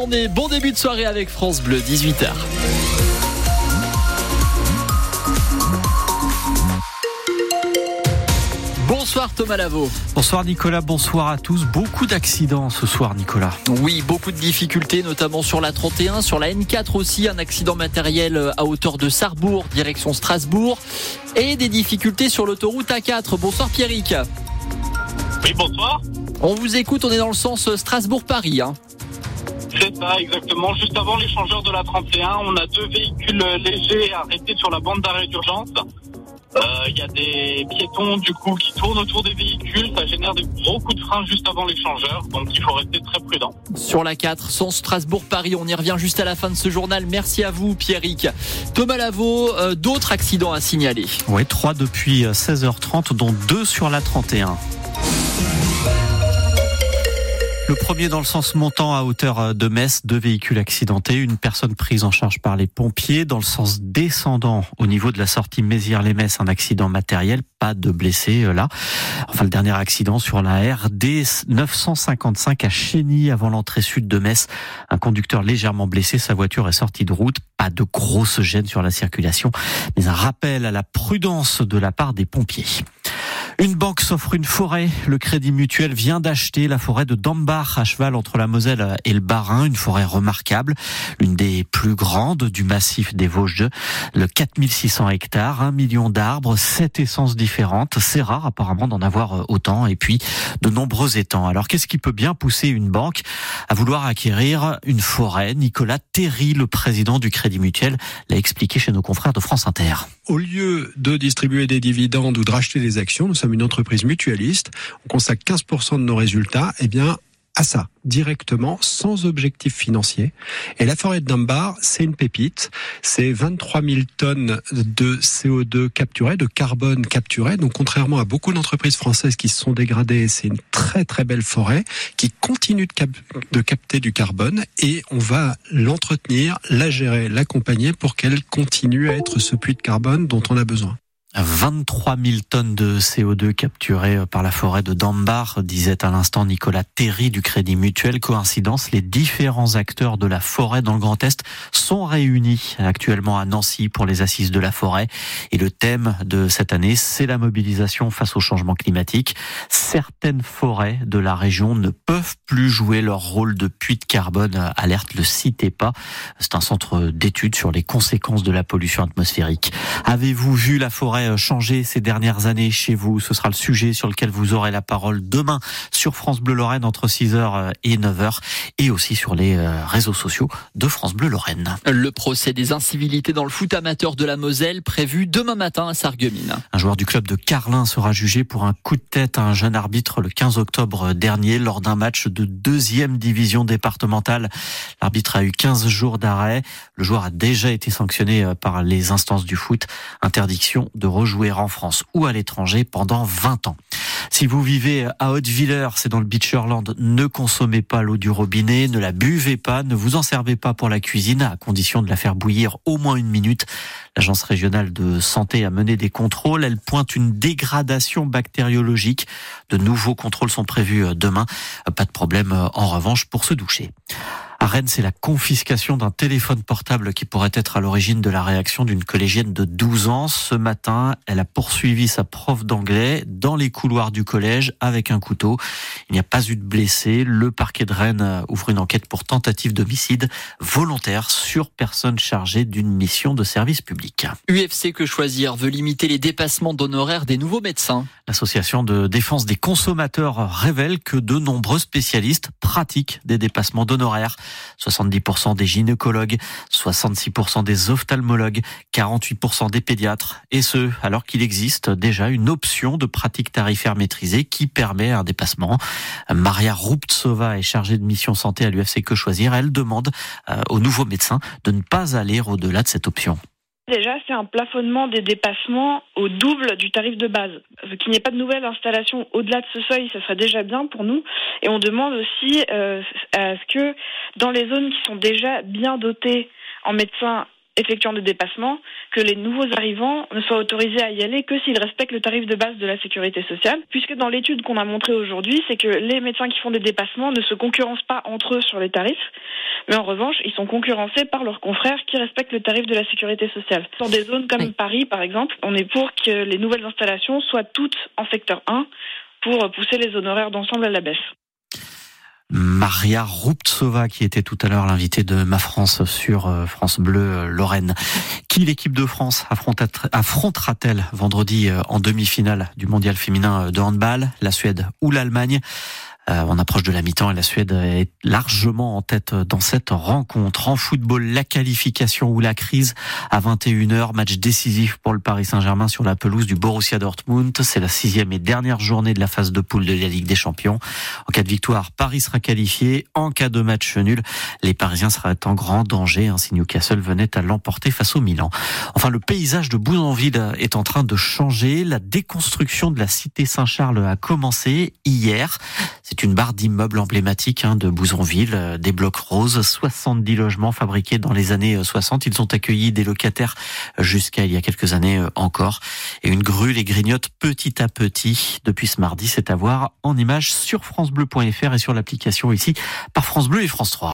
journée, bon début de soirée avec France Bleu, 18h. Bonsoir Thomas Lavaux. Bonsoir Nicolas, bonsoir à tous. Beaucoup d'accidents ce soir Nicolas. Oui, beaucoup de difficultés, notamment sur la 31, sur la N4 aussi, un accident matériel à hauteur de Sarrebourg, direction Strasbourg, et des difficultés sur l'autoroute A4. Bonsoir Pierrick. Oui, bonsoir. On vous écoute, on est dans le sens Strasbourg-Paris. Hein. C'est ça, exactement. Juste avant l'échangeur de la 31, on a deux véhicules légers arrêtés sur la bande d'arrêt d'urgence. Euh, Il y a des piétons du coup qui tournent autour des véhicules, ça génère des gros coups de frein juste avant l'échangeur, donc il faut rester très prudent. Sur la 4, sans Strasbourg-Paris, on y revient juste à la fin de ce journal. Merci à vous Pierrick. Thomas Lavaux, euh, d'autres accidents à signaler Oui, trois depuis 16h30, dont deux sur la 31. Le premier dans le sens montant à hauteur de Metz, deux véhicules accidentés, une personne prise en charge par les pompiers. Dans le sens descendant au niveau de la sortie Mézières-les-Metz, un accident matériel, pas de blessés euh, là. Enfin, le dernier accident sur la RD 955 à Chény avant l'entrée sud de Metz. Un conducteur légèrement blessé, sa voiture est sortie de route. Pas de grosse gêne sur la circulation, mais un rappel à la prudence de la part des pompiers. Une banque s'offre une forêt. Le Crédit Mutuel vient d'acheter la forêt de Dambach à cheval entre la Moselle et le Bas-Rhin. Une forêt remarquable, l'une des plus grandes du massif des Vosges. Le 4600 hectares, un million d'arbres, sept essences différentes. C'est rare apparemment d'en avoir autant. Et puis de nombreux étangs. Alors qu'est-ce qui peut bien pousser une banque à vouloir acquérir une forêt? Nicolas Terry, le président du Crédit Mutuel, l'a expliqué chez nos confrères de France Inter. Au lieu de distribuer des dividendes ou de racheter des actions, nous sommes une entreprise mutualiste. On consacre 15% de nos résultats, eh bien, à ça, directement, sans objectif financier. Et la forêt de Dunbar, c'est une pépite. C'est 23 000 tonnes de CO2 capturées, de carbone capturé. Donc, contrairement à beaucoup d'entreprises françaises qui se sont dégradées, c'est une très très belle forêt qui continue de, cap de capter du carbone et on va l'entretenir, la gérer, l'accompagner pour qu'elle continue à être ce puits de carbone dont on a besoin. 23 000 tonnes de CO2 capturées par la forêt de Dambar, disait à l'instant Nicolas Terry du Crédit Mutuel. Coïncidence, les différents acteurs de la forêt dans le Grand Est sont réunis actuellement à Nancy pour les assises de la forêt. Et le thème de cette année, c'est la mobilisation face au changement climatique. Certaines forêts de la région ne peuvent plus jouer leur rôle de puits de carbone, alerte le CITEPA. C'est un centre d'études sur les conséquences de la pollution atmosphérique. Avez-vous vu la forêt changé ces dernières années chez vous. Ce sera le sujet sur lequel vous aurez la parole demain sur France Bleu Lorraine entre 6h et 9h et aussi sur les réseaux sociaux de France Bleu Lorraine. Le procès des incivilités dans le foot amateur de la Moselle prévu demain matin à Sarreguemines. Un joueur du club de Carlin sera jugé pour un coup de tête à un jeune arbitre le 15 octobre dernier lors d'un match de deuxième division départementale. L'arbitre a eu 15 jours d'arrêt. Le joueur a déjà été sanctionné par les instances du foot. Interdiction de rejouer en France ou à l'étranger pendant 20 ans. Si vous vivez à Haute-Villers, c'est dans le Beacherland, ne consommez pas l'eau du robinet, ne la buvez pas, ne vous en servez pas pour la cuisine, à condition de la faire bouillir au moins une minute. L'Agence régionale de santé a mené des contrôles. Elle pointe une dégradation bactériologique. De nouveaux contrôles sont prévus demain. Pas de problème en revanche pour se doucher. À Rennes, c'est la confiscation d'un téléphone portable qui pourrait être à l'origine de la réaction d'une collégienne de 12 ans. Ce matin, elle a poursuivi sa prof d'anglais dans les couloirs du collège avec un couteau. Il n'y a pas eu de blessés. Le parquet de Rennes ouvre une enquête pour tentative d'homicide volontaire sur personne chargée d'une mission de service public. UFC Que Choisir? Veut limiter les dépassements d'honoraires des nouveaux médecins? L'association de défense des consommateurs révèle que de nombreux spécialistes pratiquent des dépassements d'honoraires. 70% des gynécologues, 66% des ophtalmologues, 48% des pédiatres. Et ce, alors qu'il existe déjà une option de pratique tarifaire maîtrisée qui permet un dépassement. Maria Ruptsova est chargée de mission santé à l'UFC Que Choisir. Elle demande aux nouveaux médecins de ne pas aller au-delà de cette option. Déjà, c'est un plafonnement des dépassements au double du tarif de base. Qu'il n'y ait pas de nouvelle installation au-delà de ce seuil, ça serait déjà bien pour nous. Et on demande aussi euh, à ce que dans les zones qui sont déjà bien dotées en médecins effectuant des dépassements que les nouveaux arrivants ne soient autorisés à y aller que s'ils respectent le tarif de base de la sécurité sociale, puisque dans l'étude qu'on a montrée aujourd'hui, c'est que les médecins qui font des dépassements ne se concurrencent pas entre eux sur les tarifs, mais en revanche, ils sont concurrencés par leurs confrères qui respectent le tarif de la sécurité sociale. Dans des zones comme Paris, par exemple, on est pour que les nouvelles installations soient toutes en secteur 1 pour pousser les honoraires d'ensemble à la baisse. Maria Ruptsova qui était tout à l'heure l'invitée de Ma France sur euh, France Bleu euh, Lorraine. Qui l'équipe de France affrontera-t-elle vendredi euh, en demi-finale du mondial féminin de handball? La Suède ou l'Allemagne? On approche de la mi-temps et la Suède est largement en tête dans cette rencontre. En football, la qualification ou la crise à 21h, match décisif pour le Paris Saint-Germain sur la pelouse du Borussia Dortmund. C'est la sixième et dernière journée de la phase de poule de la Ligue des Champions. En cas de victoire, Paris sera qualifié. En cas de match nul, les Parisiens seraient en grand danger hein, si Newcastle venait à l'emporter face au Milan. Enfin, le paysage de Bouzonville est en train de changer. La déconstruction de la cité Saint-Charles a commencé hier. C'est une barre d'immeubles emblématiques hein, de Bouzonville, euh, des blocs roses, 70 logements fabriqués dans les années 60. Euh, Ils ont accueilli des locataires euh, jusqu'à il y a quelques années encore. Et une grue les grignote petit à petit depuis ce mardi. C'est à voir en images sur francebleu.fr et sur l'application ici par France Bleu et France 3.